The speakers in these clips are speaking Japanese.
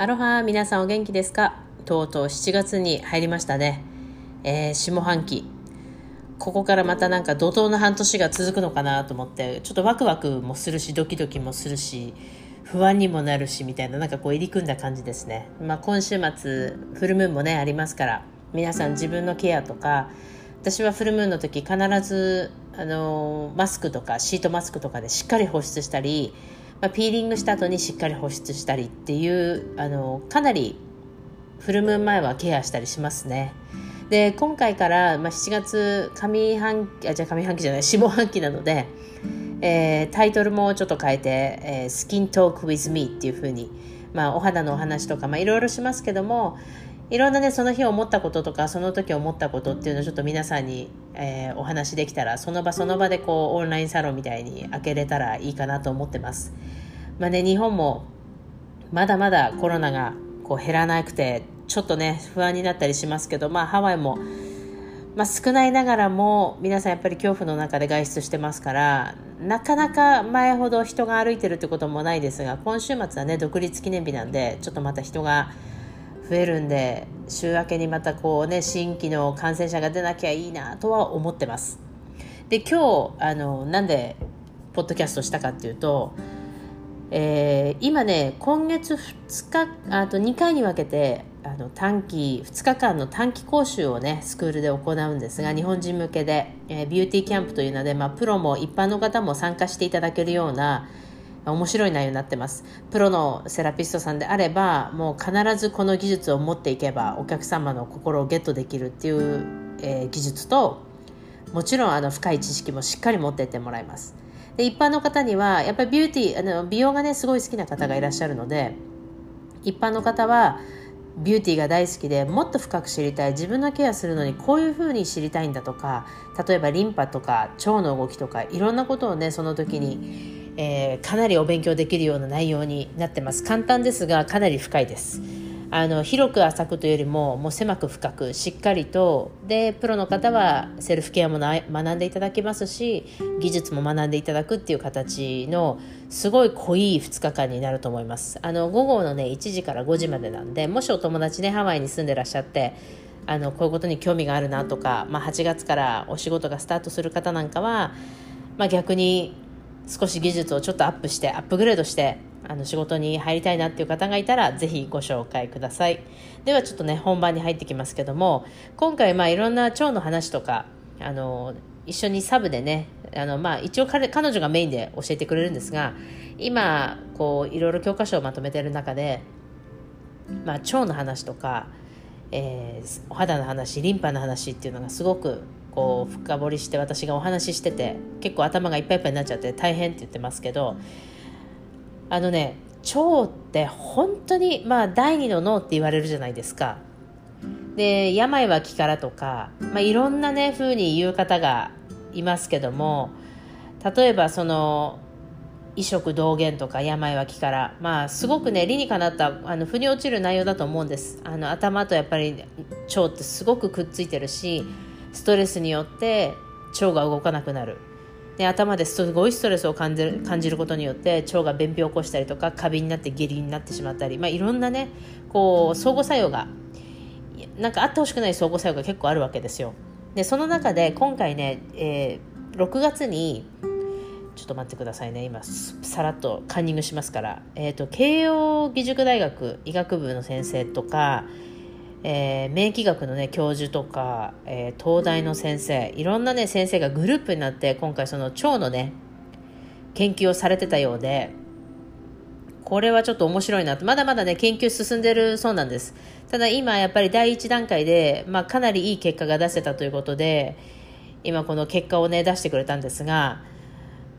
アロハ皆さんお元気ですか？とうとう7月に入りましたね。えー、下半期。ここからまたなんか怒涛の半年が続くのかなと思って、ちょっとワクワクもするし、ドキドキもするし、不安にもなるし、みたいな、なんかこう入り組んだ感じですね。まあ今週末、フルムーンもね、ありますから、皆さん自分のケアとか、私はフルムーンの時必ず、あのマスクとかシートマスクとかでしっかり保湿したり、まあ、ピーリングした後にしっかり保湿したりっていうあのかなりフルムーン前はケアしたりしますね。で今回から、まあ、7月上半期あじゃ上半期じゃない下半期なので、えー、タイトルもちょっと変えて「えー、スキントーク with me」っていうふうに、まあ、お肌のお話とか、いろいろしますけどもいろんなねその日思ったこととかその時思ったことっていうのをちょっと皆さんに、えー、お話できたらその場その場でこうオンラインサロンみたいに開けれたらいいかなと思ってます。まあね、日本もまだまだコロナがこう減らなくてちょっとね不安になったりしますけど、まあ、ハワイも、まあ、少ないながらも皆さんやっぱり恐怖の中で外出してますからなかなか前ほど人が歩いてるってこともないですが今週末はね独立記念日なんでちょっとまた人が増えるんで週明けにまたこうね新規の感染者が出なきゃいいなとは思ってます。で今日あのなんでポッドキャストしたかっていうとえー、今ね今月2日あと2回に分けてあの短期2日間の短期講習をねスクールで行うんですが日本人向けで、えー、ビューティーキャンプというので、まあ、プロも一般の方も参加していただけるような面白い内容になってます。プロのセラピストさんであればもう必ずこの技術を持っていけばお客様の心をゲットできるっていう、えー、技術ともちろんあの深い知識もしっかり持ってってもらいます。で一般の方にはやっぱりビューティーあの美容がねすごい好きな方がいらっしゃるので一般の方はビューティーが大好きでもっと深く知りたい自分のケアするのにこういうふうに知りたいんだとか例えばリンパとか腸の動きとかいろんなことをねその時に、えー、かなりお勉強できるような内容になってます簡単ですがかなり深いです。あの広く浅くというよりももう狭く深くしっかりとでプロの方はセルフケアも学んでいただけますし技術も学んでいただくっていう形のすごい濃い2日間になると思いますあの午後のね1時から5時までなんでもしお友達ねハワイに住んでらっしゃってあのこういうことに興味があるなとか、まあ、8月からお仕事がスタートする方なんかは、まあ、逆に少し技術をちょっとアップしてアップグレードしてあの仕事に入りたいなっていう方がいたらぜひご紹介ください。ではちょっとね本番に入ってきますけども今回まあいろんな腸の話とかあの一緒にサブでねあのまあ一応彼彼女がメインで教えてくれるんですが今こういろいろ教科書をまとめてる中で、まあ、腸の話とか、えー、お肌の話リンパの話っていうのがすごくこう深掘りして私がお話ししてて結構頭がいっぱいいっぱいになっちゃって大変って言ってますけどあのね腸って本当にまあ第二の脳って言われるじゃないですか。で病は気からとか、まあ、いろんなね風に言う方がいますけども例えばその異食同源とか病は気からまあすごくね理にかなったあの腑に落ちる内容だと思うんです。あの頭とやっぱり腸ってすごくくっついてるしストレスによって腸が動かなくなる。で頭ですごいストレスを感じる感じることによって腸が便秘を起こしたりとか過敏になって下痢になってしまったり、まあ、いろんなねこう相互作用がなんかあってほしくない相互作用が結構あるわけですよ。でその中で今回ね、えー、6月にちょっと待ってくださいね。今さらっとカンニングしますから、えーと慶応義塾大学医学部の先生とかえー、免疫学のね教授とか、えー、東大の先生いろんなね先生がグループになって今回その腸のね研究をされてたようでこれはちょっと面白いなと。まだまだね研究進んでるそうなんです。ただ今やっぱり第一段階で、まあ、かなりいい結果が出せたということで今この結果をね出してくれたんですが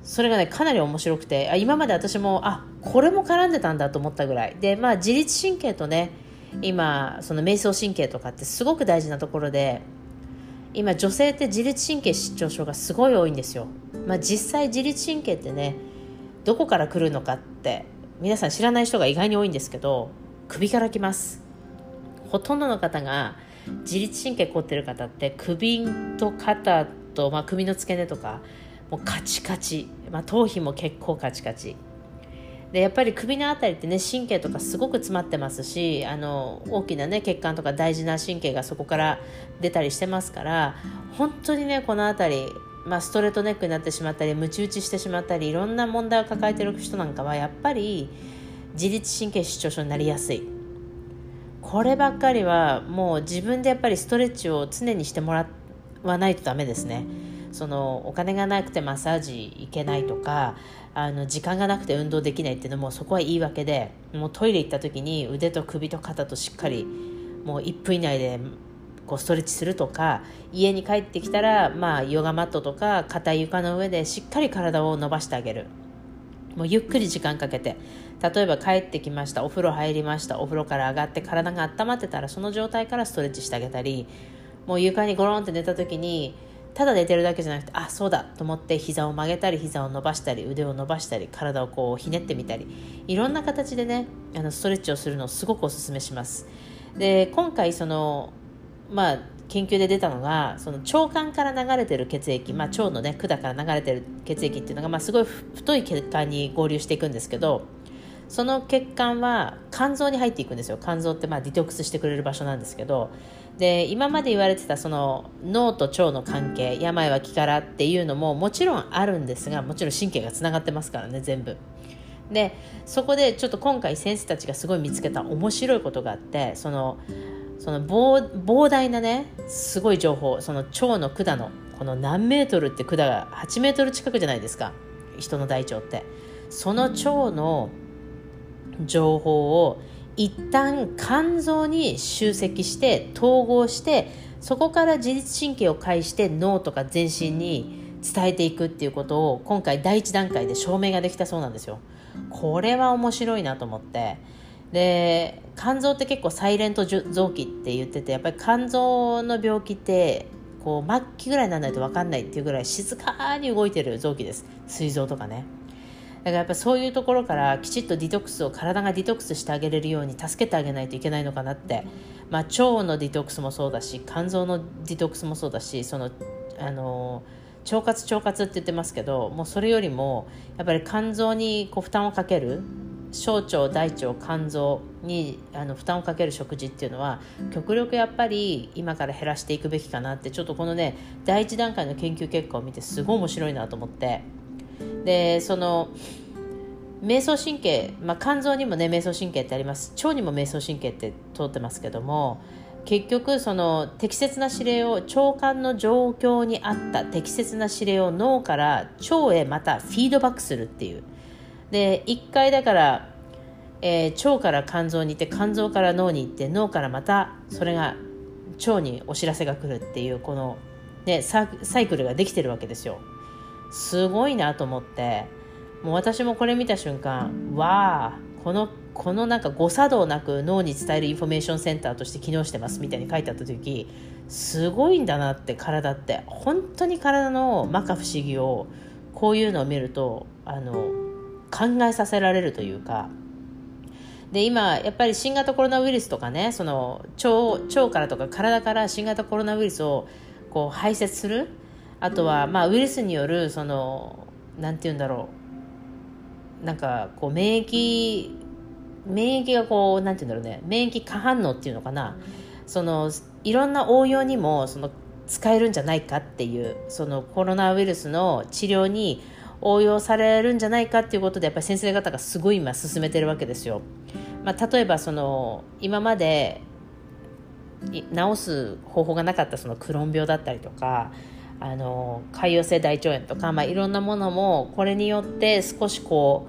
それがねかなり面白くてあ今まで私もあこれも絡んでたんだと思ったぐらい。でまあ自律神経とね今その瞑想神経とかってすごく大事なところで今女性って自律神経失調症がすごい多いんですよ、まあ、実際自律神経ってねどこから来るのかって皆さん知らない人が意外に多いんですけど首から来ます。ほとんどの方が自律神経凝ってる方って首と肩と、まあ、首の付け根とかもうカチカチ、まあ、頭皮も結構カチカチ。でやっぱり首の辺りってね神経とかすごく詰まってますしあの大きなね血管とか大事な神経がそこから出たりしてますから本当にねこの辺り、まあ、ストレートネックになってしまったりムチ打ちしてしまったりいろんな問題を抱えてる人なんかはやっぱり自律神経失調症になりやすいこればっかりはもう自分でやっぱりストレッチを常にしてもらわないとダメですね。そのお金がなくてマッサージ行けないとかあの時間がなくて運動できないっていうのもそこはいいわけでもうトイレ行った時に腕と首と肩としっかりもう1分以内でこうストレッチするとか家に帰ってきたら、まあ、ヨガマットとか硬い床の上でしっかり体を伸ばしてあげる。もうゆっくり時間かけて。例えば帰ってきましたお風呂入りましたお風呂から上がって体が温まってたらその状態からストレッチしてあげたりもう床にゴロンって寝た時にただ寝てるだけじゃなくてあそうだと思って膝を曲げたり膝を伸ばしたり腕を伸ばしたり体をこうひねってみたりいろんな形でねあのストレッチをするのをすごくおすすめします。で今回そのまあ研究で出たのがその腸管から流れてる血液、まあ、腸のね管から流れてる血液っていうのが、まあ、すごい太い血管に合流していくんですけどその血管は肝臓に入っていくんですよ。肝臓ってまあディトックスしてくれる場所なんですけどで今まで言われてたその脳と腸の関係病は気からっていうのももちろんあるんですがもちろん神経がつながってますからね全部。でそこでちょっと今回先生たちがすごい見つけた面白いことがあってそのその膨大なねすごい情報その腸の管のこの何メートルって管が8メートル近くじゃないですか人の大腸って。その腸の情報を一旦肝臓に集積して統合してそこから自律神経を介して脳とか全身に伝えていくっていうことを今回第一段階で証明ができたそうなんですよ。これは面白いなと思って。で肝臓って結構サイレント臓器って言っててやっぱり肝臓の病気ってこう末期ぐらいにならないと分かんないっていうぐらい静かに動いてる臓器です。膵臓とかね。だからやっぱそういうところからきちっとディトックスを体がディトックスしてあげれるように助けてあげないといけないのかなって、まあ、腸のディトックスもそうだし肝臓のディトックスもそうだしそのあの腸活腸活って言ってますけどもうそれよりもやっぱり肝臓にこう負担をかける小腸大腸肝臓にあの負担をかける食事っていうのは極力やっぱり今から減らしていくべきかなってちょっとこのね第一段階の研究結果を見てすごい面白いなと思って。でその瞑想神経、まあ、肝臓にもね瞑想神経ってあります。腸にも瞑想神経って通ってますけども結局その適切な指令を腸管の状況に合った適切な指令を脳から腸へまたフィードバックするっていう。で1回だから、えー、腸から肝臓に行って肝臓から脳に行って脳からまたそれが腸にお知らせが来るっていうこの、ね、サイクルができてるわけですよ。すごいなと思って。もう私もこれ見た瞬間わあこのこのなんか誤作動なく脳に伝えるインフォメーションセンターとして機能してますみたいに書いてあった時すごいんだなって体って。本当に体の摩訶不思議をこういうのを見るとあの考えさせられるというか。で今やっぱり新型コロナウイルスとかねその腸腸からとか体から新型コロナウイルスをこう排泄するあとはまあウイルスによるそのなんて言うんだろう。なんかこう免疫免疫がこうなんて言うんだろうね。免疫過反応っていうのかな。そのいろんな応用にもその使えるんじゃないかっていうそのコロナウイルスの治療に応用されるんじゃないかっていうことでやっぱり先生方がすごい今進めてるわけですよ。まあ、例えばその今まで治す方法がなかったそのクローン病だったりとかあの潰瘍性大腸炎とか、まあ、いろんなものもこれによって少しこ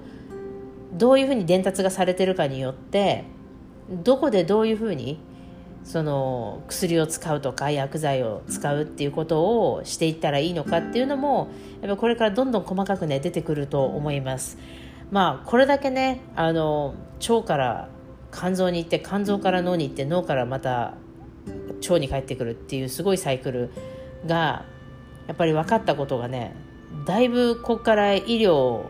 うどういうふうに伝達がされてるかによってどこでどういうふうにその薬を使うとか薬剤を使うっていうことをしていったらいいのかっていうのもやっぱこれからどんどん細かくね出てくると思います。まあこれだけねあの腸から肝臓に行って肝臓から脳に行って脳からまた腸に帰ってくるっていうすごいサイクルがやっぱり分かったことがねだいぶここから医療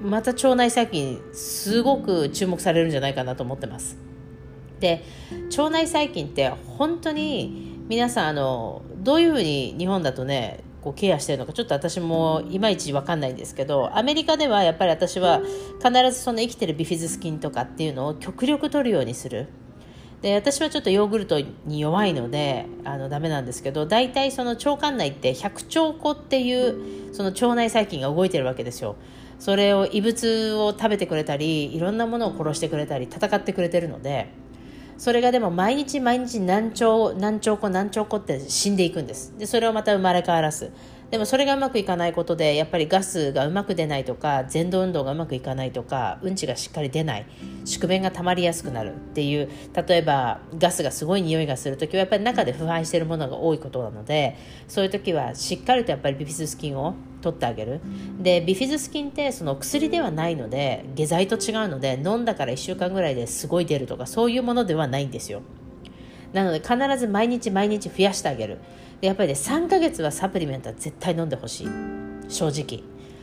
また腸内細菌すごく注目されるんじゃないかなと思ってます。で腸内細菌って本当に皆さんあのどういうふうに日本だとねこうケアしてるのかちょっと私もいまいち分かんないんですけどアメリカではやっぱり私は必ずその生きてるビフィズス菌とかっていうのを極力取るようにするで私はちょっとヨーグルトに弱いのであのダメなんですけど大体その腸管内って百腸庫っていうその腸内細菌が動いてるわけですよ。それを異物を食べてくれたりいろんなものを殺してくれたり戦ってくれてるのでそれがでも毎日毎日何兆何兆個何兆個って死んでいくんです。でそれをまた生まれ変わらす。でもそれがうまくいかないことでやっぱりガスがうまく出ないとか前動運動がうまくいかないとかうんちがしっかり出ない宿便が溜まりやすくなるっていう例えばガスがすごい匂いがする時はやっぱり中で腐敗しているものが多いことなのでそういう時はしっかりとやっぱりビフィズス菌を取ってあげる。でビフィズス菌ってその薬ではないので下剤と違うので飲んだから1週間ぐらいですごい出るとかそういうものではないんですよ。なので必ず毎日毎日増やしてあげる。やっぱりね3ヶ月はサプリメントは絶対飲んでほしい。正直。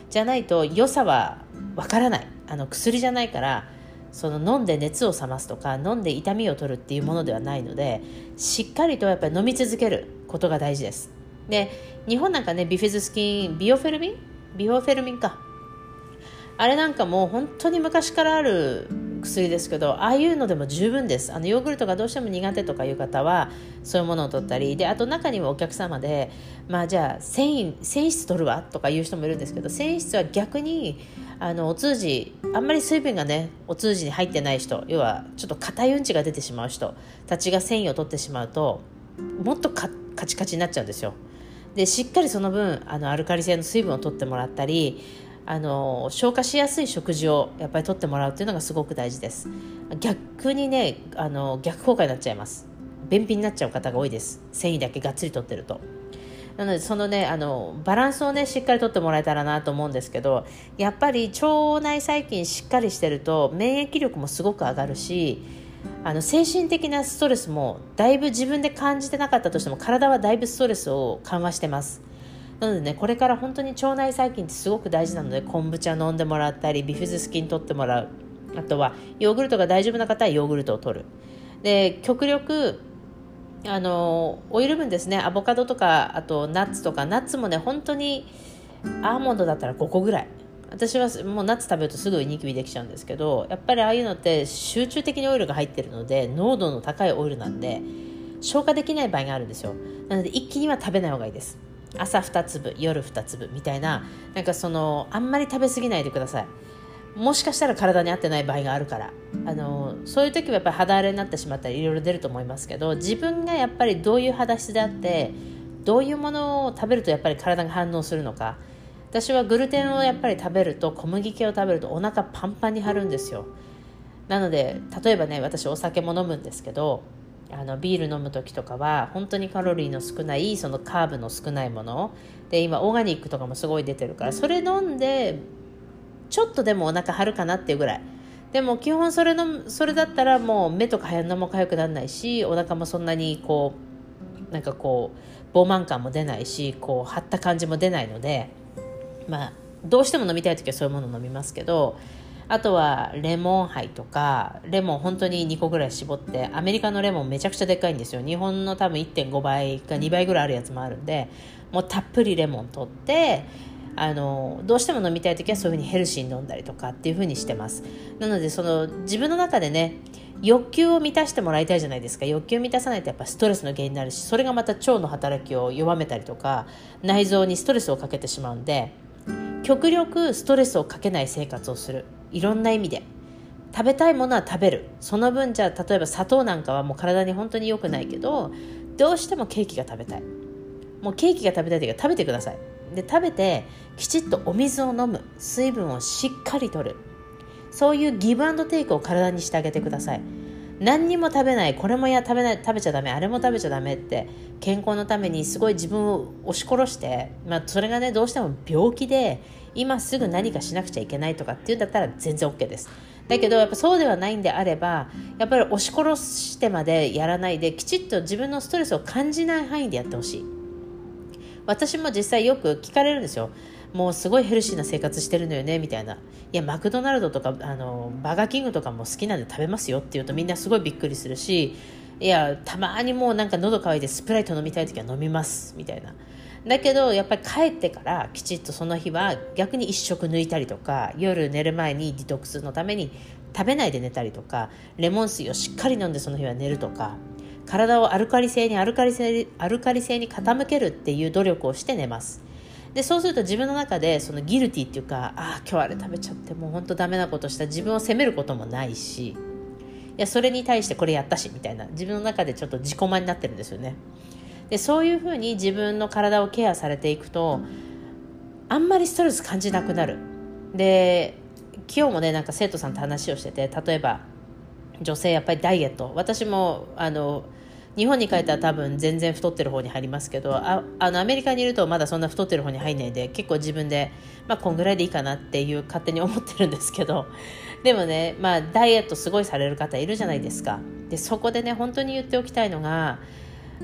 じゃないと良さはわからない。あの薬じゃないからその飲んで熱を冷ますとか飲んで痛みを取るっていうものではないのでしっかりとやっぱり飲み続けることが大事です。で日本なんかねビフィズス菌ビオフェルミン？ビオフェルミンか。あれなんかもう本当に昔からある薬ですけどああいうのでも十分です。あのヨーグルトがどうしても苦手とかいう方はそういうものを取ったりであと中にはお客様でまあじゃあ繊維繊維質取るわとかいう人もいるんですけど繊維質は逆にあのお通じあんまり水分がねお通じに入ってない人要はちょっと硬いうんちが出てしまう人たちが繊維を取ってしまうともっとカチカチになっちゃうんですよ。でしっかりその分あのアルカリ性の水分を取ってもらったりあの消化しやすい食事をやっぱりとってもらうっていうのがすごく大事です。逆にねあの逆効果になっちゃいます。便秘になっちゃう方が多いです。繊維だけがっつりとってると。なのでそのねあのバランスをねしっかりとってもらえたらなと思うんですけどやっぱり腸内細菌しっかりしてると免疫力もすごく上がるしあの精神的なストレスもだいぶ自分で感じてなかったとしても体はだいぶストレスを緩和してます。なのでねこれから本当に腸内細菌ってすごく大事なので昆布茶飲んでもらったりビフィズス菌取ってもらう。あとはヨーグルトが大丈夫な方はヨーグルトを取る。で極力あのオイル分ですねアボカドとかあとナッツとかナッツもね本当にアーモンドだったら5個ぐらい。私はもうナッツ食べるとすぐニキビできちゃうんですけどやっぱりああいうのって集中的にオイルが入ってるので濃度の高いオイルなんで消化できない場合があるんですよ。なので一気には食べない方がいいです朝2粒夜2粒みたいななんかそのあんまり食べ過ぎないでください。もしかしたら体に合ってない場合があるから。あのそういう時はやっぱり肌荒れになってしまったりいろいろ出ると思いますけど自分がやっぱりどういう肌質であってどういうものを食べるとやっぱり体が反応するのか。私はグルテンをやっぱり食べると小麦系を食べるとお腹パンパンに張るんですよ。なので例えばね私お酒も飲むんですけどあのビール飲む時とかは本当にカロリーの少ないそのカーブの少ないもの。で今オーガニックとかもすごい出てるからそれ飲んでちょっとでもお腹張るかなっていうぐらい。でも基本それのそれだったらもう目とか鼻も痒くならないしお腹もそんなにこうなんかこう膨満感も出ないしこう張った感じも出ないのでまあどうしても飲みたい時はそういうものを飲みますけどあとはレモンハイとかレモン本当に2個ぐらい絞ってアメリカのレモンめちゃくちゃでかいんですよ。日本の多分1.5倍か2倍ぐらいあるやつもあるんでもうたっぷりレモン取ってあのどうしても飲みたい時はそういうふうにヘルシーに飲んだりとかっていうふうにしてます。なのでその自分の中でね欲求を満たしてもらいたいじゃないですか。欲求を満たさないとやっぱストレスの原因になるしそれがまた腸の働きを弱めたりとか内臓にストレスをかけてしまうんで極力ストレスをかけない生活をする。いろんな意味で。食べたいものは食べる。その分じゃあ例えば砂糖なんかはもう体に本当に良くないけどどうしてもケーキが食べたい。もうケーキが食べたい時は食べてください。で食べてきちっとお水を飲む。水分をしっかりとる。そういうギブアンドテイクを体にしてあげてください。何にも食べない。これもや食べない。食べちゃダメ。あれも食べちゃダメって健康のためにすごい自分を押し殺して、まあ、それがねどうしても病気で今すぐ何かしなくちゃいけないとかっていうんだったら全然 OK です。だけどやっぱそうではないんであればやっぱり押し殺してまでやらないできちっと自分のストレスを感じない範囲でやってほしい。私も実際よく聞かれるんですよ。もうすごいヘルシーな生活してるのよねみたいな。いやマクドナルドとかあのバーガーキングとかも好きなんで食べますよって言うとみんなすごいびっくりするしいやたまにもうなんか喉乾いてスプライト飲みたい時は飲みますみたいな。だけどやっぱり帰ってからきちっとその日は逆に1食抜いたりとか夜寝る前にディトックスのために食べないで寝たりとかレモン水をしっかり飲んでその日は寝るとか体をアルカリ性にアルカリ性アルカリ性に傾けるっていう努力をして寝ます。でそうすると自分の中でそのギルティっていうかああ今日あれ食べちゃってもう本当ダメなことした自分を責めることもないしいやそれに対してこれやったしみたいな自分の中でちょっと自己満になってるんですよね。でそういうふうに自分の体をケアされていくとあんまりストレス感じなくなる。で今日もねなんか生徒さんと話をしてて例えば女性やっぱりダイエット。私もあの日本に帰ったら多分全然太ってる方に入りますけどああのアメリカにいるとまだそんな太ってる方に入んないで結構自分で、まあ、こんぐらいでいいかなっていう勝手に思ってるんですけどでもね、まあ、ダイエットすごいされる方いるじゃないですか。でそこでね本当に言っておきたいのが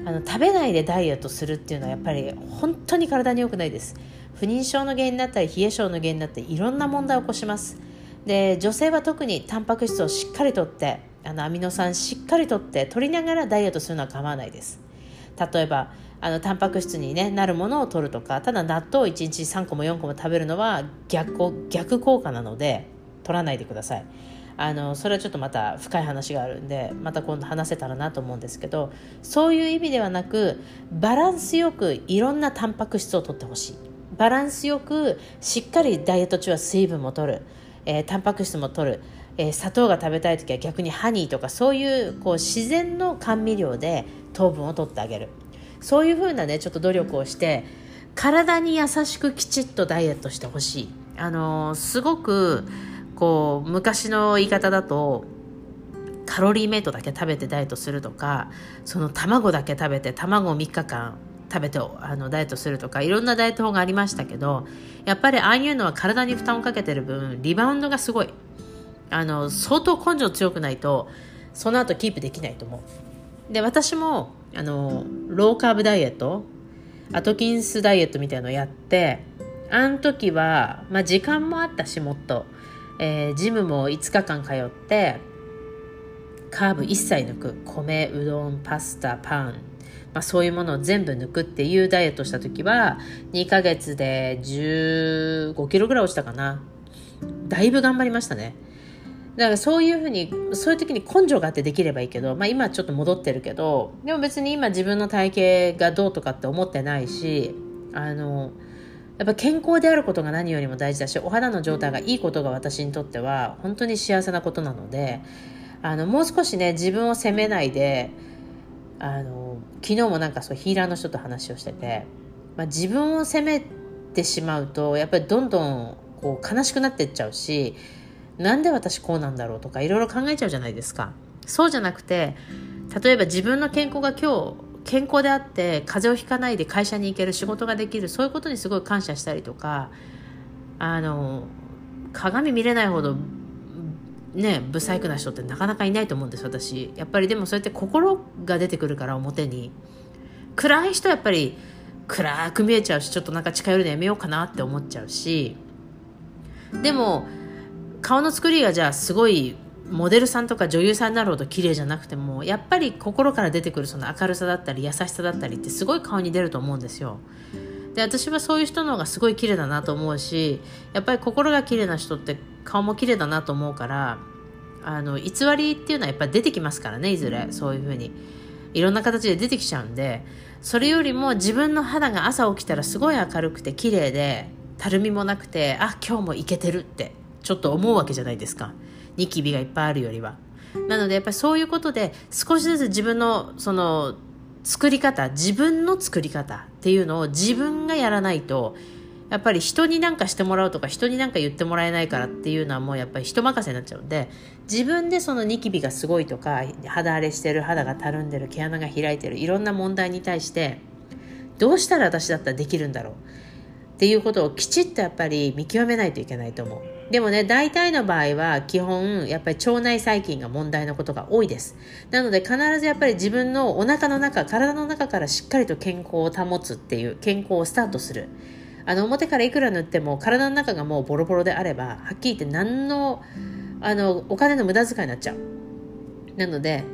あの食べないでダイエットするっていうのはやっぱり本当に体に良くないです。不妊症の原因になったり冷え症の原因になっていろんな問題を起こします。で女性は特にタンパク質をしっかりとってあのアミノ酸しっかりとって取りながらダイエットするのは構わないです。例えばあのタンパク質に、ね、なるものを取るとかただ納豆を1日3個も4個も食べるのは逆逆効果なので取らないでください。あのそれはちょっとまた深い話があるんでまた今度話せたらなと思うんですけどそういう意味ではなくバランスよくいろんなタンパク質を取ってほしい。バランスよくしっかりダイエット中は水分も取る、えー、タンパク質も取る。えー、砂糖が食べたい時は逆にハニーとかそういうこう自然の甘味料で糖分を取ってあげる。そういうふうなねちょっと努力をして体に優しくきちっとダイエットしてほしい。あのー、すごくこう昔の言い方だとカロリーメイトだけ食べてダイエットするとかその卵だけ食べて卵を3日間食べてあのダイエットするとかいろんなダイエット法がありましたけどやっぱりああいうのは体に負担をかけてる分リバウンドがすごい。あの相当根性強くないとその後キープできないと思う。で私もあのローカーブダイエットアトキンスダイエットみたいのをやってあの時は、まあ、時間もあったしもっと、えー、ジムも5日間通ってカーブ一切抜く。米うどんパスタパン、まあ、そういうものを全部抜くっていうダイエットした時は2ヶ月で15キロぐらい落ちたかな。だいぶ頑張りましたね。だからそういうふうにそういう時に根性があってできればいいけど、まあ、今ちょっと戻ってるけどでも別に今自分の体型がどうとかって思ってないしあのやっぱ健康であることが何よりも大事だしお肌の状態がいいことが私にとっては本当に幸せなことなのであのもう少しね自分を責めないであの昨日もなんかそうヒーラーの人と話をしてて、まあ、自分を責めてしまうとやっぱりどんどんこう悲しくなってっちゃうしなんで私こうなんだろうとかいろいろ考えちゃうじゃないですか。そうじゃなくて例えば自分の健康が今日健康であって風邪をひかないで会社に行ける仕事ができるそういうことにすごい感謝したりとかあの鏡見れないほどね不細工な人ってなかなかいないと思うんです私。やっぱりでもそうやって心が出てくるから表に。暗い人はやっぱり暗く見えちゃうしちょっとなんか近寄るのやめようかなって思っちゃうし。でも顔の作りがじゃあすごいモデルさんとか女優さんになるほど綺麗じゃなくてもやっぱり心から出てくるその明るさだったり優しさだったりってすごい顔に出ると思うんですよ。で私はそういう人の方がすごい綺麗だなと思うしやっぱり心が綺麗な人って顔も綺麗だなと思うからあの偽りっていうのはやっぱり出てきますからねいずれ。そういうふうに。いろんな形で出てきちゃうんでそれよりも自分の肌が朝起きたらすごい明るくて綺麗でたるみもなくてあ今日もいけてるってちょっと思うわけじゃないですかニキビがいっぱいあるよりはなのでやっぱりそういうことで少しずつ自分のその作り方自分の作り方っていうのを自分がやらないとやっぱり人に何かしてもらうとか人に何か言ってもらえないからっていうのはもうやっぱり人任せになっちゃうんで自分でそのニキビがすごいとか肌荒れしてる肌がたるんでる毛穴が開いてるいろんな問題に対してどうしたら私だったらできるんだろうっていうことをきちっとやっぱり見極めないといけないと思う。でもね、大体の場合は基本、やっぱり腸内細菌が問題のことが多いです。なので必ずやっぱり自分のお腹の中、体の中からしっかりと健康を保つっていう、健康をスタートする。あの、表からいくら塗っても体の中がもうボロボロであれば、はっきり言って何の、あの、お金の無駄遣いになっちゃう。なので、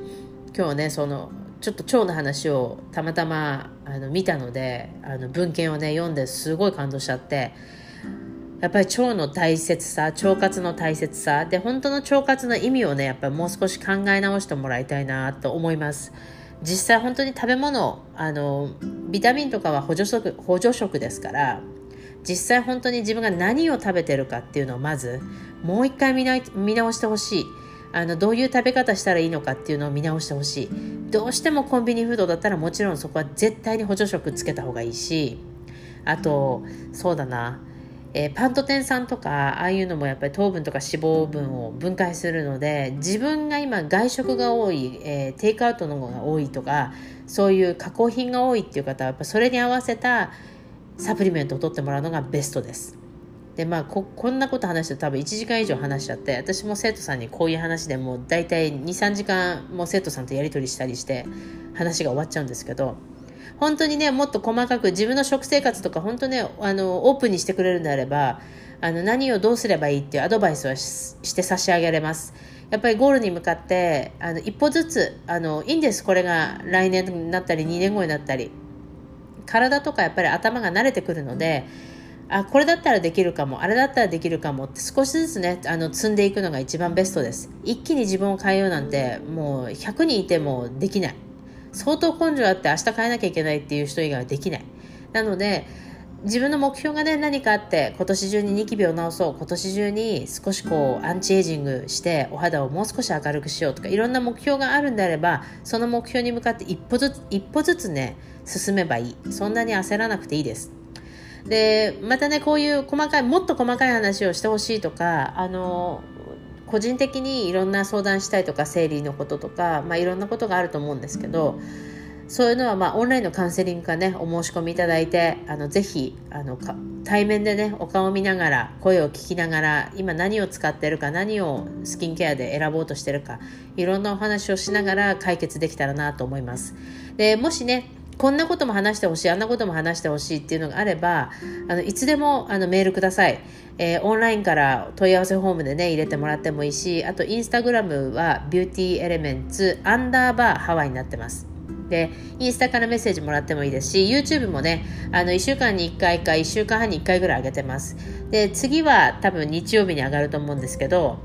今日ね、その、ちょっと腸の話をたまたまあの見たのであの文献をね読んですごい感動しちゃってやっぱり腸の大切さ腸活の大切さ。で本当の腸活の意味をねやっぱりもう少し考え直してもらいたいなと思います。実際本当に食べ物あのビタミンとかは補助食補助食ですから実際本当に自分が何を食べてるかっていうのをまずもう一回見直してほしい。あのどういう食べ方したらいいのかっていうのを見直してほしい。どうしてもコンビニフードだったらもちろんそこは絶対に補助食つけた方がいいしあとそうだな。えー、パントテン酸とかああいうのもやっぱり糖分とか脂肪分を分解するので自分が今外食が多い、えー、テイクアウトの方が多いとかそういう加工品が多いっていう方はやっぱそれに合わせたサプリメントを取ってもらうのがベストです。でまあここんなこと話して多分1時間以上話しちゃって私も生徒さんにこういう話でもう大体23時間も生徒さんとやり取りしたりして話が終わっちゃうんですけど本当にねもっと細かく自分の食生活とか本当ねあのオープンにしてくれるんであればあの何をどうすればいいっていうアドバイスはして差し上げられます。やっぱりゴールに向かってあの一歩ずつあのいいんです。これが来年になったり2年後になったり。体とかやっぱり頭が慣れてくるのであこれだったらできるかもあれだったらできるかもって少しずつねあの積んでいくのが一番ベストです。一気に自分を変えようなんてもう100人いてもできない。相当根性あって明日変えなきゃいけないっていう人以外はできない。なので自分の目標がね何かあって今年中にニキビを治そう。今年中に少しこうアンチエイジングしてお肌をもう少し明るくしようとかいろんな目標があるんであればその目標に向かって一歩ずつ一歩ずつね進めばいい。そんなに焦らなくていいです。でまたねこういう細かいもっと細かい話をしてほしいとかあの個人的にいろんな相談したいとか生理のこととか、まあ、いろんなことがあると思うんですけどそういうのは、まあ、オンラインのカウンセリングかねお申し込みいただいてあのぜひあの対面でねお顔を見ながら声を聞きながら今何を使ってるか何をスキンケアで選ぼうとしてるかいろんなお話をしながら解決できたらなと思います。でもしねこんなことも話してほしいあんなことも話してほしいっていうのがあればあのいつでもあのメールください、えー、オンラインから問い合わせフォームでね入れてもらってもいいしあとインスタグラムはビューティーエレメンツアンダーバーハワイになってます。でインスタからメッセージもらってもいいですし YouTube もねあの1週間に1回か1週間半に1回ぐらい上げてます。で次は多分日曜日に上がると思うんですけど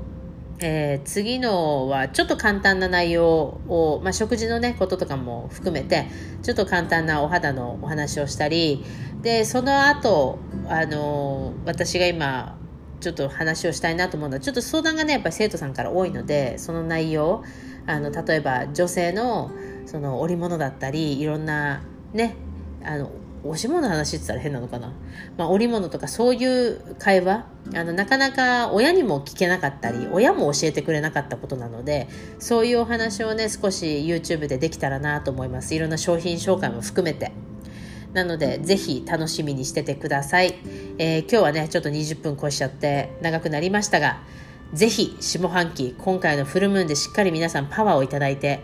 えー、次のはちょっと簡単な内容を、まあ、食事のねこととかも含めてちょっと簡単なお肌のお話をしたりでその後あの私が今ちょっと話をしたいなと思うのはちょっと相談がねやっぱり生徒さんから多いのでその内容あの例えば女性のその織物だったりいろんなねあのおし物の話って言ったら変なのかな、まあ、織物とかそういう会話。あのなかなか親にも聞けなかったり親も教えてくれなかったことなのでそういうお話をね少し YouTube でできたらなと思います。いろんな商品紹介も含めて。なのでぜひ楽しみにしててください、えー、今日はねちょっと20分越しちゃって長くなりましたがぜひ下半期今回のフルムーンでしっかり皆さんパワーをいただいて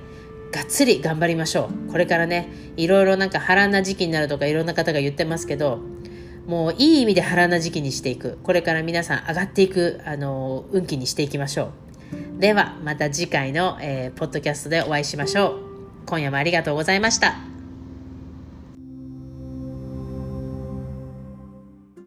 がっつり頑張りましょう。これからねいろいろなんか波乱な時期になるとかいろんな方が言ってますけどもういい意味で波乱な時期にしていく。これから皆さん上がっていくあの運気にしていきましょう。ではまた次回の、えー、ポッドキャストでお会いしましょう。今夜もありがとうございました。